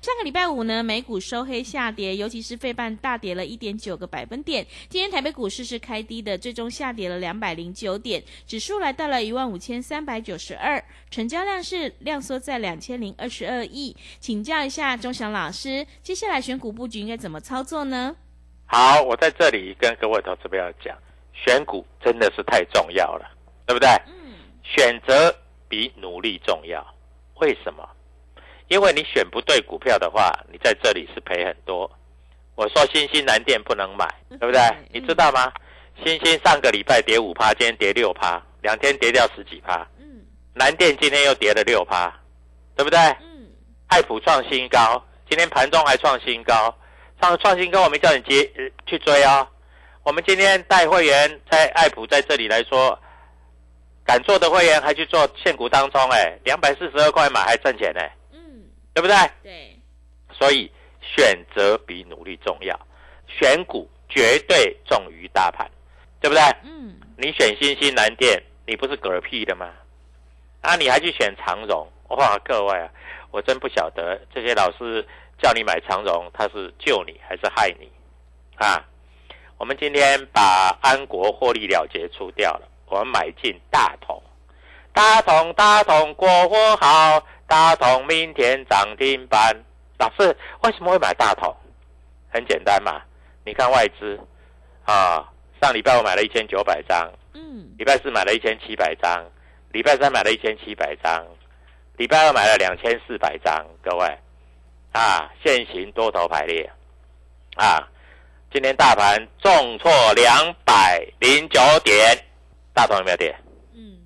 上个礼拜五呢，美股收黑下跌，尤其是费半大跌了一点九个百分点。今天台北股市是开低的，最终下跌了两百零九点，指数来到了一万五千三百九十二，成交量是量缩在两千零二十二亿。请教一下钟祥老师，接下来选股布局应该怎么操作呢？好，我在这里跟各位投资朋友讲，选股真的是太重要了，对不对？嗯。选择比努力重要，为什么？因为你选不对股票的话，你在这里是赔很多。我说新兴蓝电不能买，对不对？你知道吗？新兴上个礼拜跌五趴，今天跌六趴，两天跌掉十几趴。嗯。南电今天又跌了六趴，对不对？嗯。爱普创新高，今天盘中还创新高，创创新高，我没叫你接去追哦。我们今天带会员在爱普在这里来说，敢做的会员还去做现股当中，哎，两百四十二块买还挣钱呢。对不对？对，所以选择比努力重要，选股绝对重于大盘，对不对？嗯，你选新兴蓝电，你不是嗝屁的吗？啊，你还去选长荣？哇，各位啊，我真不晓得这些老师叫你买长荣，他是救你还是害你？啊，我们今天把安国获利了结出掉了，我们买进大同，大同大同过活好。大同明天涨停板，老师为什么会买大同？很简单嘛，你看外资。啊，上礼拜我买了一千九百张，嗯，礼拜四买了一千七百张，礼拜三买了一千七百张，礼拜二买了两千四百张，各位。啊，现行多头排列。啊，今天大盘重挫两百零九点，大同有没有跌？嗯，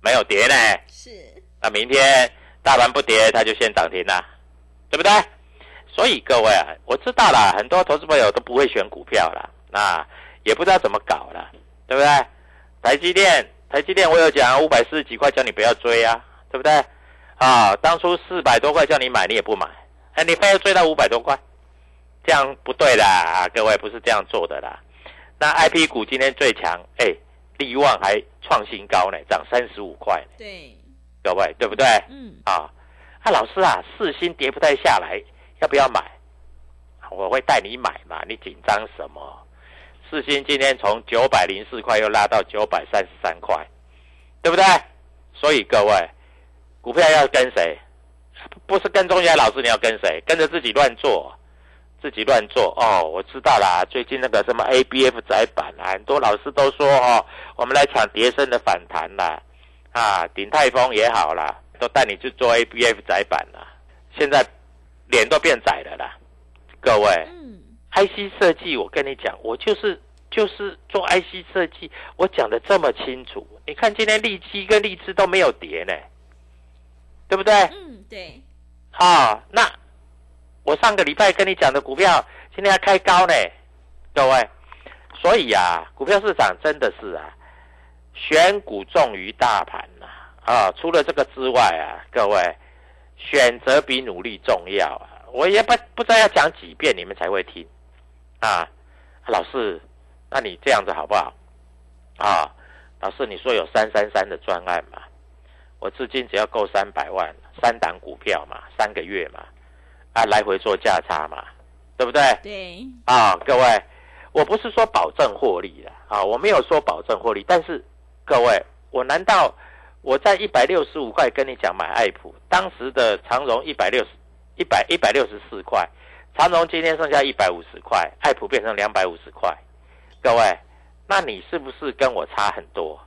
没有跌呢，是，那明天。大盘不跌，它就先涨停了，对不对？所以各位啊，我知道了，很多投资朋友都不会选股票了，那也不知道怎么搞了，对不对？台积电，台积电，我有讲五百四十几块，叫你不要追啊，对不对？啊，当初四百多块叫你买，你也不买，哎，你非要追到五百多块，这样不对啦，各位不是这样做的啦。那 I P 股今天最强，哎，利旺还创新高呢，涨三十五块。对。各位对不对？嗯啊，啊老师啊，四星跌不太下来，要不要买？我会带你买嘛，你紧张什么？四星今天从九百零四块又拉到九百三十三块，对不对？所以各位，股票要跟谁？不是跟中原老师，你要跟谁？跟着自己乱做，自己乱做哦。我知道啦，最近那个什么 ABF 窄板啊，很多老师都说哦，我们来抢碟升的反弹啦。啊，鼎泰丰也好啦，都带你去做 A B F 窄板啦，现在脸都变窄了啦，各位。嗯，I C 设计，我跟你讲，我就是就是做 I C 设计，我讲的这么清楚。你看今天利基跟利枝都没有跌呢，对不对？嗯，对。啊，那我上个礼拜跟你讲的股票，今天还开高呢，各位。所以啊，股票市场真的是啊。选股重于大盘呐，啊，除了这个之外啊，各位，选择比努力重要啊！我也不不知道要讲几遍你们才会听，啊，老师，那你这样子好不好？啊，老师，你说有三三三的专案嘛？我资金只要够三百万，三档股票嘛，三个月嘛，啊，来回做价差嘛，对不对？对。啊，各位，我不是说保证获利的啊，我没有说保证获利，但是。各位，我难道我在一百六十五块跟你讲买爱普？当时的长荣一百六十，一百一百六十四块，长荣今天剩下一百五十块，爱普变成两百五十块。各位，那你是不是跟我差很多？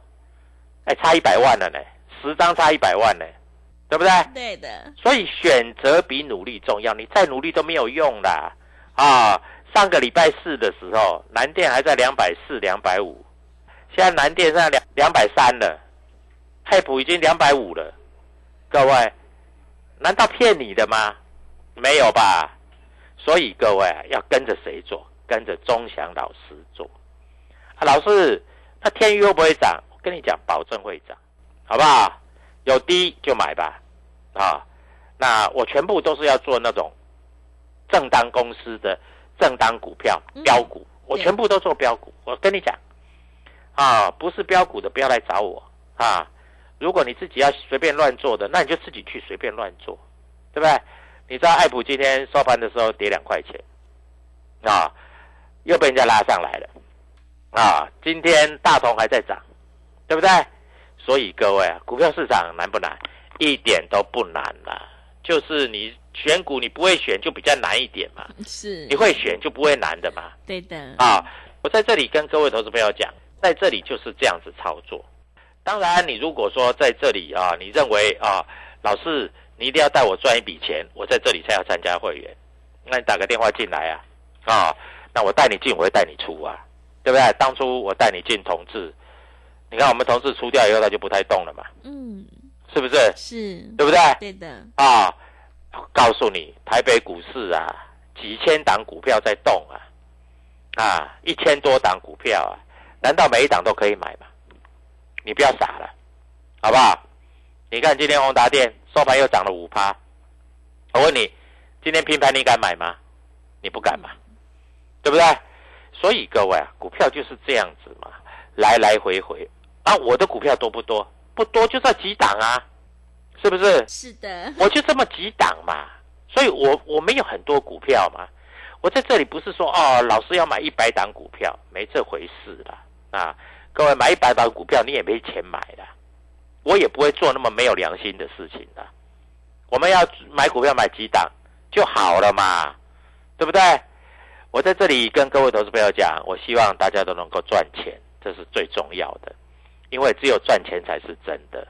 哎，差一百万了呢，十张差一百万呢，对不对？对的。所以选择比努力重要，你再努力都没有用啦。啊！上个礼拜四的时候，南电还在两百四、两百五，现在南电在两两百三了，泰普已经两百五了。各位，难道骗你的吗？没有吧？所以各位要跟着谁做？跟着钟祥老师做。啊，老师，那天宇会不会涨？我跟你讲，保证会涨，好不好？有低就买吧。啊，那我全部都是要做那种正当公司的。正当股票标股，我全部都做标股。我跟你讲，啊，不是标股的不要来找我啊！如果你自己要随便乱做的，那你就自己去随便乱做，对不对？你知道爱普今天收盘的时候跌两块钱，啊，又被人家拉上来了，啊，今天大同还在涨，对不对？所以各位啊，股票市场难不难？一点都不难啦，就是你。选股你不会选就比较难一点嘛，是，你会选就不会难的嘛。对的。啊，我在这里跟各位投资朋友讲，在这里就是这样子操作。当然，你如果说在这里啊，你认为啊，老师你一定要带我赚一笔钱，我在这里才要参加会员，那你打个电话进来啊，啊，那我带你进，我会带你出啊，对不对？当初我带你进同志，你看我们同志出掉以后，他就不太动了嘛，嗯，是不是？是，对不对？对的。啊。告诉你，台北股市啊，几千档股票在动啊，啊，一千多档股票啊，难道每一档都可以买吗？你不要傻了，好不好？你看今天宏达电收盘又涨了五趴，我问你，今天平盘你敢买吗？你不敢嘛，对不对？所以各位啊，股票就是这样子嘛，来来回回啊，我的股票多不多？不多，就这几档啊。是不是？是的，我就这么几档嘛，所以我我没有很多股票嘛。我在这里不是说哦，老师要买一百档股票，没这回事的啊。各位买一百把股票，你也没钱买的，我也不会做那么没有良心的事情的。我们要买股票买几档就好了嘛，对不对？我在这里跟各位投资朋友讲，我希望大家都能够赚钱，这是最重要的，因为只有赚钱才是真的。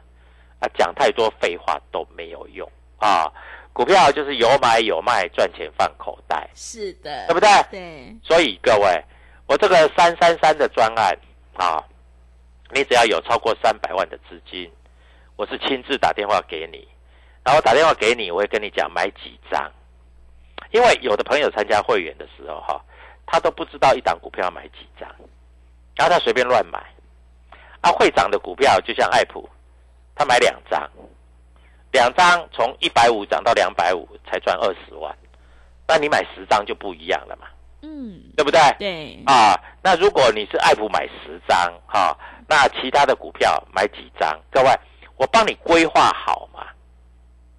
啊，讲太多废话都没有用啊！股票就是有买有卖，赚钱放口袋。是的，对不对？对。所以各位，我这个三三三的专案啊，你只要有超过三百万的资金，我是亲自打电话给你，然后打电话给你，我会跟你讲买几张。因为有的朋友参加会员的时候哈，他都不知道一档股票要买几张，然后他随便乱买。啊，会涨的股票就像爱普。他买两张，两张从一百五涨到两百五，才赚二十万。那你买十张就不一样了嘛？嗯，对不对？对。啊，那如果你是爱普买十张，哈，那其他的股票买几张？各位，我帮你规划好嘛，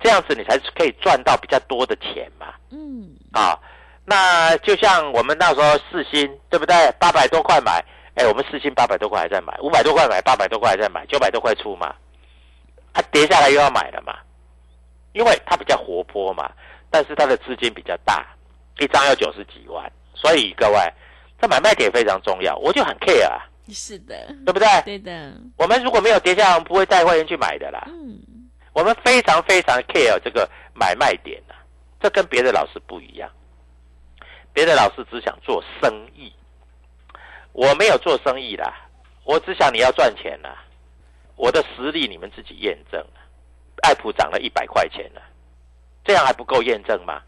这样子你才可以赚到比较多的钱嘛。嗯。啊，那就像我们那时候四星，对不对？八百多块买，哎，我们四星八百多块还在买，五百多块买，八百多块还在买，九百多块出嘛。它跌下来又要买了嘛，因为它比较活泼嘛，但是它的资金比较大，一张要九十几万，所以各位，这买卖点非常重要，我就很 care 啊。是的，对不对？对的。我们如果没有跌下来，我们不会带会员去买的啦。嗯。我们非常非常 care 这个买卖点啊，这跟别的老师不一样。别的老师只想做生意，我没有做生意啦，我只想你要赚钱啦。我的实力你们自己验证了，爱普涨了一百块钱了，这样还不够验证吗？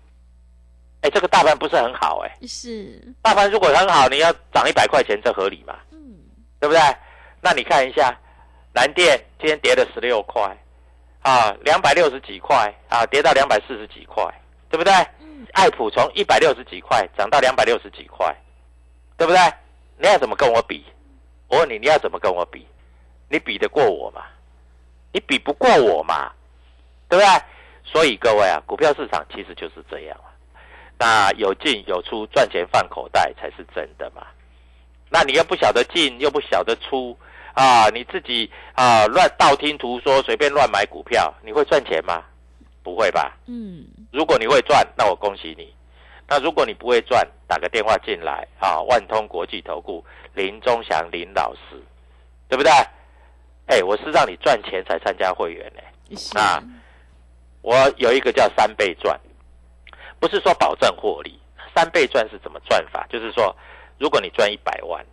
哎，这个大盘不是很好哎，是大盘如果很好，你要涨一百块钱，这合理吗？嗯，对不对？那你看一下，南电今天跌了十六块，啊，两百六十几块啊，跌到两百四十几块，对不对？嗯，爱普从一百六十几块涨到两百六十几块，对不对？你要怎么跟我比？我问你，你要怎么跟我比？你比得过我吗？你比不过我嘛，对不对？所以各位啊，股票市场其实就是这样啊。那有进有出，赚钱放口袋才是真的嘛。那你又不晓得进，又不晓得出啊，你自己啊乱道听途说，随便乱买股票，你会赚钱吗？不会吧。嗯。如果你会赚，那我恭喜你。那如果你不会赚，打个电话进来啊，万通国际投顾林忠祥林老师，对不对？哎，我是让你赚钱才参加会员呢，啊，我有一个叫三倍赚，不是说保证获利。三倍赚是怎么赚法？就是说，如果你赚一百万，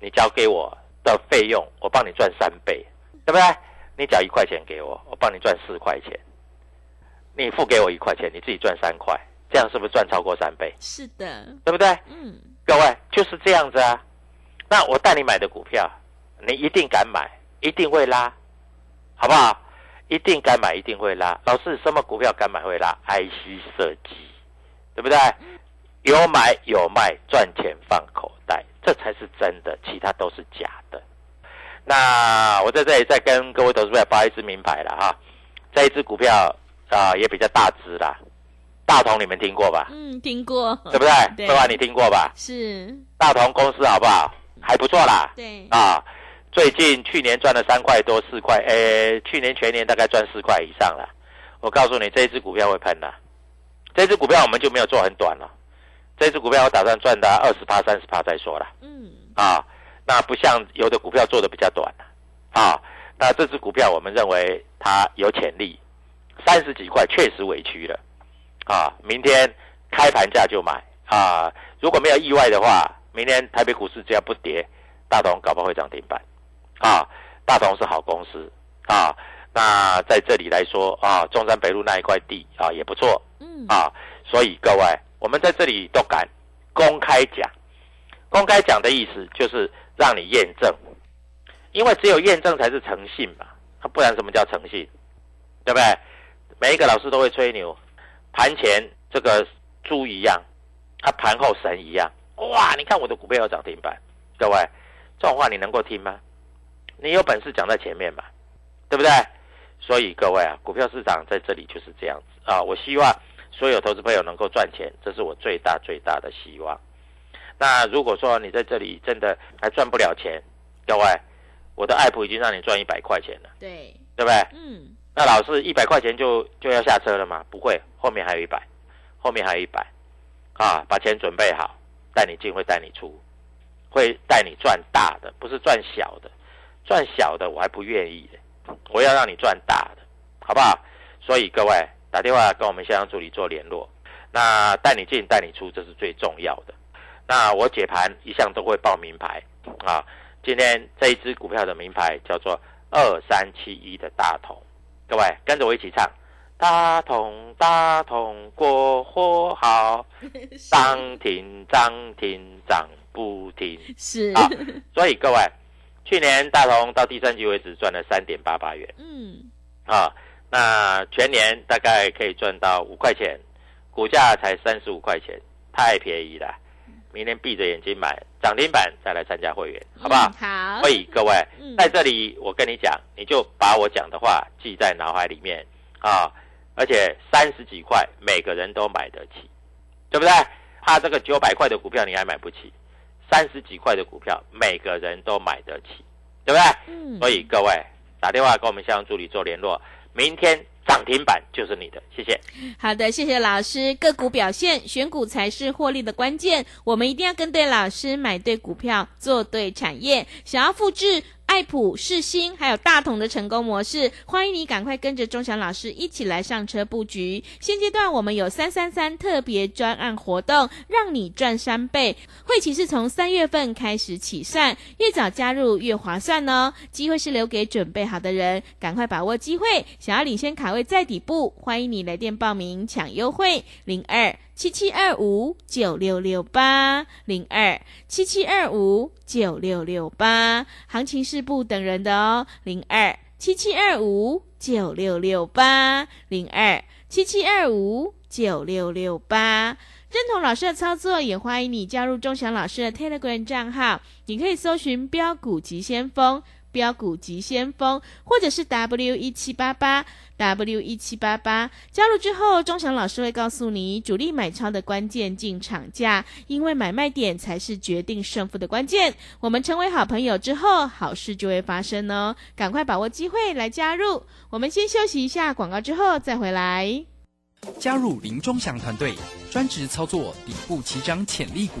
你交给我的费用，我帮你赚三倍，对不对？你缴一块钱给我，我帮你赚四块钱。你付给我一块钱，你自己赚三块，这样是不是赚超过三倍？是的，对不对？嗯，各位就是这样子啊。那我带你买的股票，你一定敢买，一定会拉，好不好？一定敢买，一定会拉。老师，什么股票敢买会拉？IC 设计，对不对？有买有卖，赚钱放口袋，这才是真的，其他都是假的。那我在这里再跟各位投资者发一支名牌了哈，这一支股票啊也比较大只啦，大同你们听过吧？嗯，听过，对不对？对吧？你听过吧？是大同公司好不好？还不错啦。对啊，最近去年赚了三块多四块，诶，去年全年大概赚四块以上了。我告诉你，这一支股票会喷的，这只股票我们就没有做很短了。这只股票我打算赚到二十趴、三十趴再说了。嗯，啊，那不像有的股票做的比较短啊，那这只股票我们认为它有潜力，三十几块确实委屈了，啊，明天开盘价就买。啊，如果没有意外的话，明天台北股市只要不跌，大同搞不好会涨停板，啊，大同是好公司。啊，那在这里来说啊，中山北路那一块地啊也不错，啊，所以各位。我们在这里都敢公开讲，公开讲的意思就是让你验证，因为只有验证才是诚信嘛，不然什么叫诚信？对不对？每一个老师都会吹牛，盘前这个猪一样，他盘后神一样。哇，你看我的股票要涨停板，各位，这种话你能够听吗？你有本事讲在前面嘛，对不对？所以各位啊，股票市场在这里就是这样子啊，我希望。所有投资朋友能够赚钱，这是我最大最大的希望。那如果说你在这里真的还赚不了钱，各位，我的爱普已经让你赚一百块钱了，对，对不对？嗯。那老师一百块钱就就要下车了吗？不会，后面还有一百，后面还有一百，啊，把钱准备好，带你进会带你出，会带你赚大的，不是赚小的，赚小的我还不愿意的，我要让你赚大的，好不好？所以各位。打电话跟我们线上助理做联络，那带你进带你出，这是最重要的。那我解盘一向都会报名牌啊，今天这一只股票的名牌叫做二三七一的大同，各位跟着我一起唱：大同大同过火好，涨停涨停涨不停。是啊，所以各位，去年大同到第三季为止赚了三点八八元。嗯，啊。那全年大概可以赚到五块钱，股价才三十五块钱，太便宜了。明天闭着眼睛买涨停板再来参加会员，好不好？好。所以各位在这里，我跟你讲，你就把我讲的话记在脑海里面啊。而且三十几块，每个人都买得起，对不对？怕这个九百块的股票你还买不起，三十几块的股票每个人都买得起，对不对？嗯。所以各位打电话跟我们向助理做联络。明天涨停板就是你的，谢谢。好的，谢谢老师。个股表现，选股才是获利的关键。我们一定要跟对老师，买对股票，做对产业。想要复制。爱普、世新还有大同的成功模式，欢迎你赶快跟着钟祥老师一起来上车布局。现阶段我们有三三三特别专案活动，让你赚三倍。会期是从三月份开始起算，越早加入越划算哦。机会是留给准备好的人，赶快把握机会。想要领先卡位在底部，欢迎你来电报名抢优惠零二。七七二五九六六八零二七七二五九六六八，行情是不等人的哦。零二七七二五九六六八零二七七二五九六六八，认同老师的操作，也欢迎你加入钟祥老师的 Telegram 账号，你可以搜寻标股急先锋。标股急先锋，或者是 W 一七八八 W 一七八八，加入之后，钟祥老师会告诉你主力买超的关键进场价，因为买卖点才是决定胜负的关键。我们成为好朋友之后，好事就会发生哦，赶快把握机会来加入。我们先休息一下广告，之后再回来。加入林钟祥团队，专职操作底部起涨潜力股。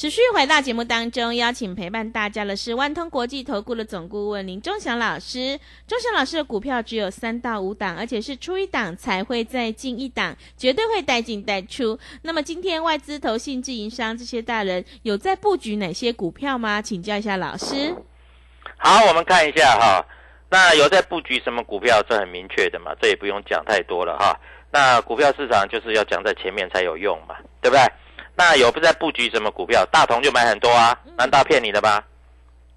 持续回到节目当中，邀请陪伴大家的是万通国际投顾的总顾问林忠祥老师。忠祥老师的股票只有三到五档，而且是出一档才会再进一档，绝对会带进带出。那么今天外资、投信、自营商这些大人有在布局哪些股票吗？请教一下老师。好，我们看一下哈，那有在布局什么股票？这很明确的嘛，这也不用讲太多了哈。那股票市场就是要讲在前面才有用嘛，对不对？那有不在布局什么股票？大同就买很多啊，难道骗你的吗？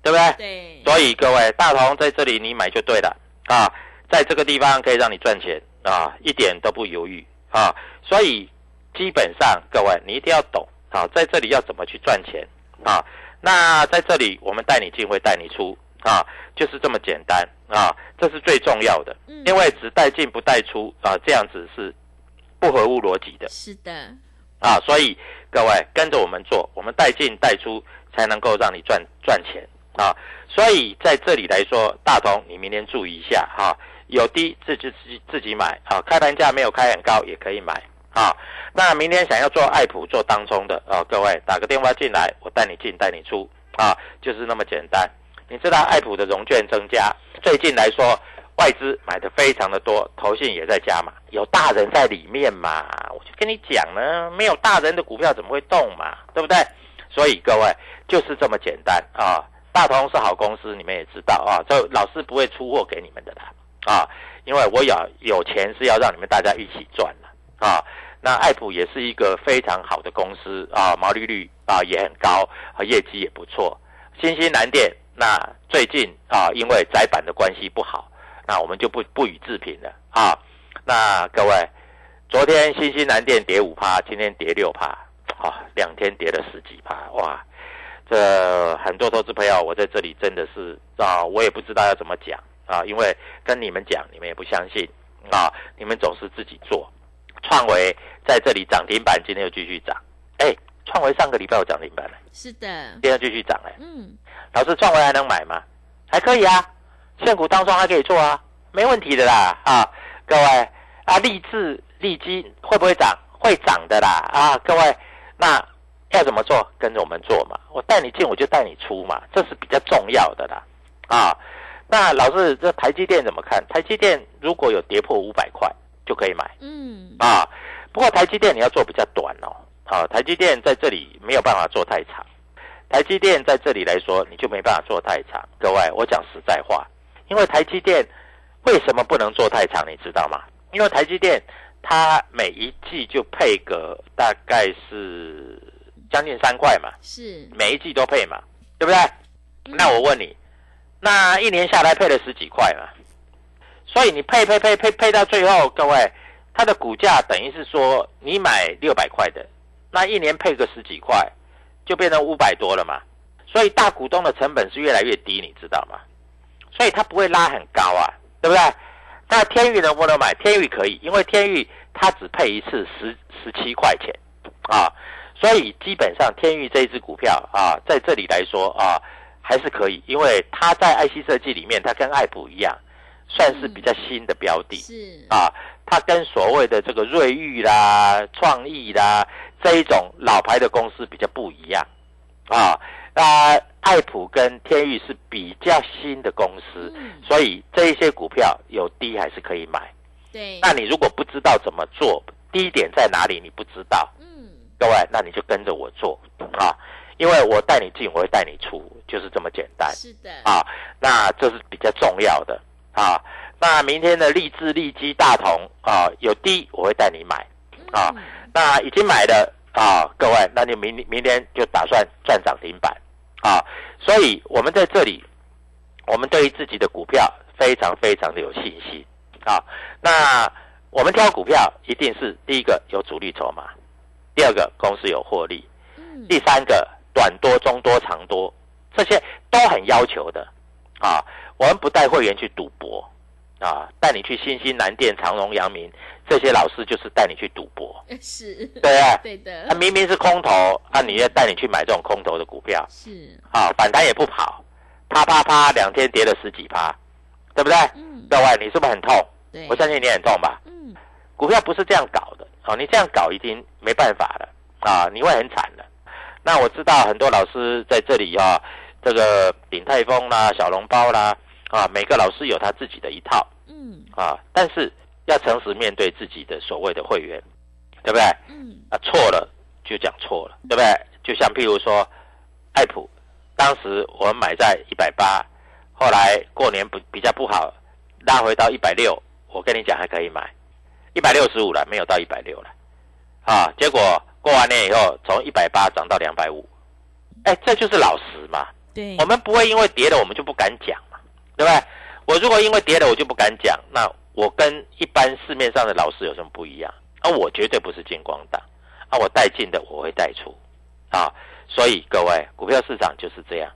对不对？对。所以各位，大同在这里你买就对了啊，在这个地方可以让你赚钱啊，一点都不犹豫啊。所以基本上各位你一定要懂啊，在这里要怎么去赚钱啊？那在这里我们带你进会带你出啊，就是这么简单啊，这是最重要的。因为只带进不带出啊，这样子是不合乎逻辑的。是的。啊，所以各位跟着我们做，我们带进带出才能够让你赚赚钱啊。所以在这里来说，大同你明天注意一下哈，有低自己自己自己买啊，开盘价没有开很高也可以买啊。那明天想要做爱普做当中的啊，各位打个电话进来，我带你进带你出啊，就是那么简单。你知道爱普的融券增加，最近来说。外资买的非常的多，投信也在加嘛，有大人在里面嘛，我就跟你讲呢，没有大人的股票怎么会动嘛，对不对？所以各位就是这么简单啊。大同是好公司，你们也知道啊，这老师不会出货给你们的啦啊，因为我有有钱是要让你们大家一起赚的啊。那爱普也是一个非常好的公司啊，毛利率啊也很高，啊业绩也不错。新兴蓝电那最近啊，因为窄板的关系不好。那我们就不不予置评了啊！那各位，昨天新西南电跌五趴，今天跌六趴，啊，两天跌了十几趴，哇！这很多投资朋友，我在这里真的是啊，我也不知道要怎么讲啊，因为跟你们讲，你们也不相信啊，你们总是自己做。创维在这里涨停板，今天又继续涨，哎，创维上个礼拜有涨停板了，是的，今天继续涨哎，嗯，老师，创维还能买吗？还可以啊。现股当中还可以做啊，没问题的啦啊，各位啊，立志立基会不会涨？会涨的啦啊，各位，那要怎么做？跟着我们做嘛，我带你进我就带你出嘛，这是比较重要的啦啊。那老师，这台积电怎么看？台积电如果有跌破五百块就可以买，嗯啊，不过台积电你要做比较短哦，啊，台积电在这里没有办法做太长，台积电在这里来说你就没办法做太长，各位，我讲实在话。因为台积电为什么不能做太长？你知道吗？因为台积电它每一季就配个大概是将近三块嘛，是每一季都配嘛，对不对？那我问你，那一年下来配了十几块嘛？所以你配配配配配到最后，各位它的股价等于是说你买六百块的，那一年配个十几块，就变成五百多了嘛？所以大股东的成本是越来越低，你知道吗？所以它不会拉很高啊，对不对？那天域能不能买？天域可以，因为天域它只配一次十十七块钱啊，所以基本上天域这一只股票啊，在这里来说啊，还是可以，因为它在 IC 设计里面，它跟爱普一样，算是比较新的标的，是啊，它跟所谓的这个瑞昱啦、创意啦这一种老牌的公司比较不一样啊。啊，爱普跟天域是比较新的公司，所以这一些股票有低还是可以买。对，那你如果不知道怎么做，低点在哪里，你不知道，嗯，各位，那你就跟着我做啊，因为我带你进，我会带你出，就是这么简单。是的，啊，那这是比较重要的啊。那明天的立志利基大同啊，有低我会带你买啊。那已经买的啊，各位，那你明明天就打算赚涨停板。啊，所以我们在这里，我们对于自己的股票非常非常的有信心啊。那我们挑股票一定是第一个有主力筹码，第二个公司有获利，第三个短多、中多、长多，这些都很要求的啊。我们不带会员去赌博啊，带你去新兴、南电、长荣、阳明，这些老师就是带你去赌博，是，对啊，对的，他明明是空头，啊，你要带你去买这种空头的股票，是，啊，反弹也不跑，啪啪啪，两天跌了十几趴，对不对？嗯，各位，你是不是很痛？对，我相信你很痛吧？嗯，股票不是这样搞的，哦，你这样搞已经没办法了，啊，你会很惨的。那我知道很多老师在这里啊，这个鼎泰丰啦、小笼包啦，啊，每个老师有他自己的一套，嗯，啊，但是要诚实面对自己的所谓的会员，对不对？嗯，啊，错了就讲错了，对不对？就像譬如说，爱普，当时我们买在一百八，后来过年不比较不好，拉回到一百六，我跟你讲还可以买，一百六十五了，没有到一百六了，啊，结果过完年以后，从一百八涨到两百五，哎，这就是老实嘛。对，我们不会因为跌了我们就不敢讲嘛，对不对？我如果因为跌了我就不敢讲，那我跟一般市面上的老师有什么不一样？啊，我绝对不是金光党，啊，我带进的我会带出，啊，所以各位股票市场就是这样，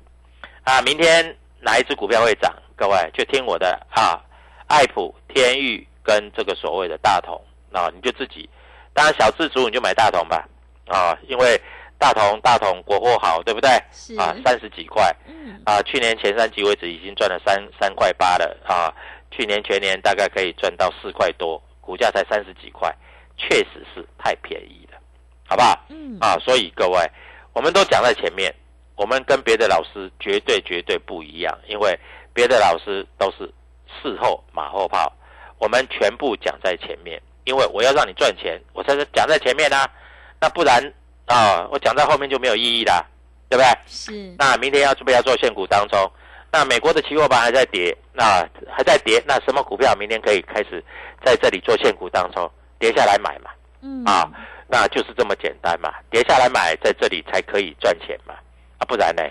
啊，明天哪一只股票会涨？各位就听我的啊，爱普、天域跟这个所谓的大同，啊，你就自己，当然小自主你就买大同吧，啊，因为大同大同国货好，对不对？是啊，三十几块，嗯，啊，去年前三季为止已经赚了三三块八了啊，去年全年大概可以赚到四块多，股价才三十几块，确实是太便宜了，好不好？嗯，啊，所以各位，我们都讲在前面，我们跟别的老师绝对绝对不一样，因为别的老师都是事后马后炮，我们全部讲在前面，因为我要让你赚钱，我才是讲在前面啊，那不然啊，我讲在后面就没有意义啦，对不对？是，那明天要准备要做现股当中，那美国的期货盘还在跌，那还在跌，那什么股票明天可以开始在这里做现股当中跌下来买嘛？嗯，啊，那就是这么简单嘛，跌下来买，在这里才可以赚钱嘛，啊，不然呢？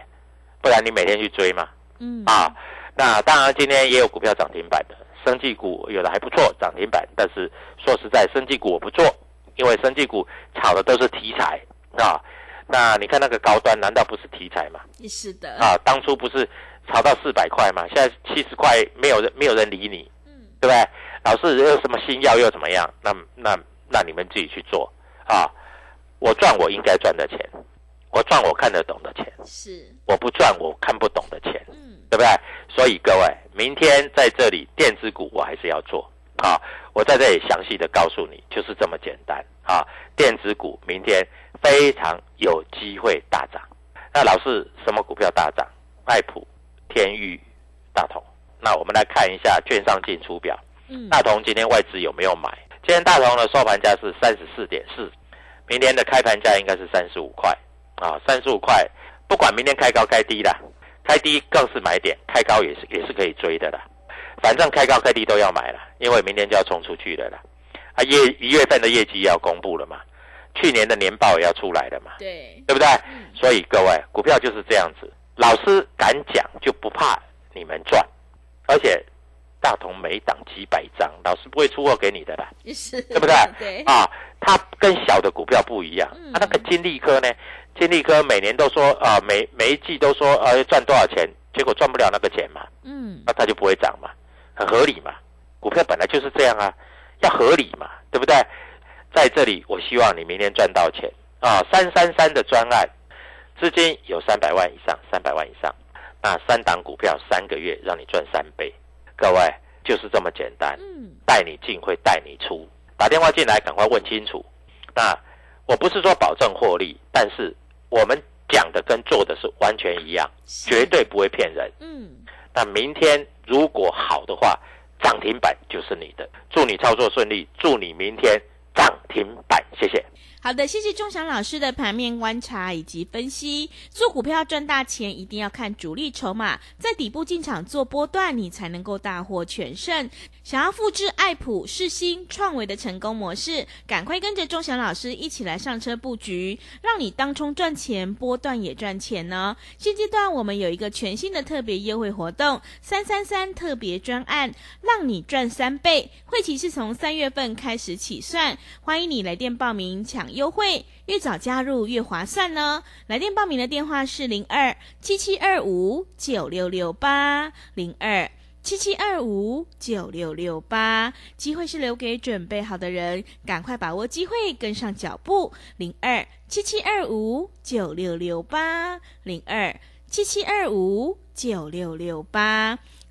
不然你每天去追嘛，嗯，啊，那当然今天也有股票涨停板的，生技股有的还不错，涨停板，但是说实在，生技股我不做，因为生技股炒的都是题材啊。那你看那个高端，难道不是题材吗？是的，啊，当初不是炒到四百块吗，现在七十块，没有人没有人理你，嗯，对不对？老是又什么新药又怎么样？那那那你们自己去做啊！我赚我应该赚的钱，我赚我看得懂的钱，是，我不赚我看不懂的钱，嗯，对不对？所以各位，明天在这里电子股我还是要做啊！我在这里详细的告诉你，就是这么简单啊！电子股明天非常有机会大涨。那老师什么股票大涨？爱普、天域、大同。那我们来看一下券商进出表。嗯，大同今天外资有没有买？今天大同的收盘价是三十四点四，明天的开盘价应该是三十五块啊，三十五块，不管明天开高开低啦，开低更是买点，开高也是也是可以追的啦。反正开高开低都要买了，因为明天就要冲出去了啦。啊，业一月份的业绩要公布了嘛，去年的年报也要出来了嘛，对，对不对？嗯所以各位，股票就是这样子，老师敢讲就不怕你们赚，而且大同每档几百张，老师不会出货给你的啦，是，对不对？对，啊，它跟小的股票不一样。嗯啊，那个金利科呢？金利科每年都说啊，每每一季都说呃赚多少钱，结果赚不了那个钱嘛，嗯，那它就不会涨嘛，很合理嘛。股票本来就是这样啊，要合理嘛，对不对？在这里，我希望你明天赚到钱啊！三三三的专案，资金有三百万以上，三百万以上，那三档股票三个月让你赚三倍，各位就是这么简单。嗯，带你进会带你出，打电话进来赶快问清楚。那我不是说保证获利，但是我们讲的跟做的是完全一样，绝对不会骗人。嗯，那明天如果好的话，涨停板就是你的。祝你操作顺利，祝你明天涨停板，谢谢。好的，谢谢钟祥老师的盘面观察以及分析。做股票赚大钱，一定要看主力筹码，在底部进场做波段，你才能够大获全胜。想要复制爱普、世新、创维的成功模式，赶快跟着钟祥老师一起来上车布局，让你当冲赚钱，波段也赚钱呢。现阶段我们有一个全新的特别优惠活动，三三三特别专案，让你赚三倍。会期是从三月份开始起算，欢迎你来电报名抢优惠，越早加入越划算呢。来电报名的电话是零二七七二五九六六八零二。七七二五九六六八。机会是留给准备好的人，赶快把握机会，跟上脚步。零二七七二五九六六八，零二七七二五九六六八。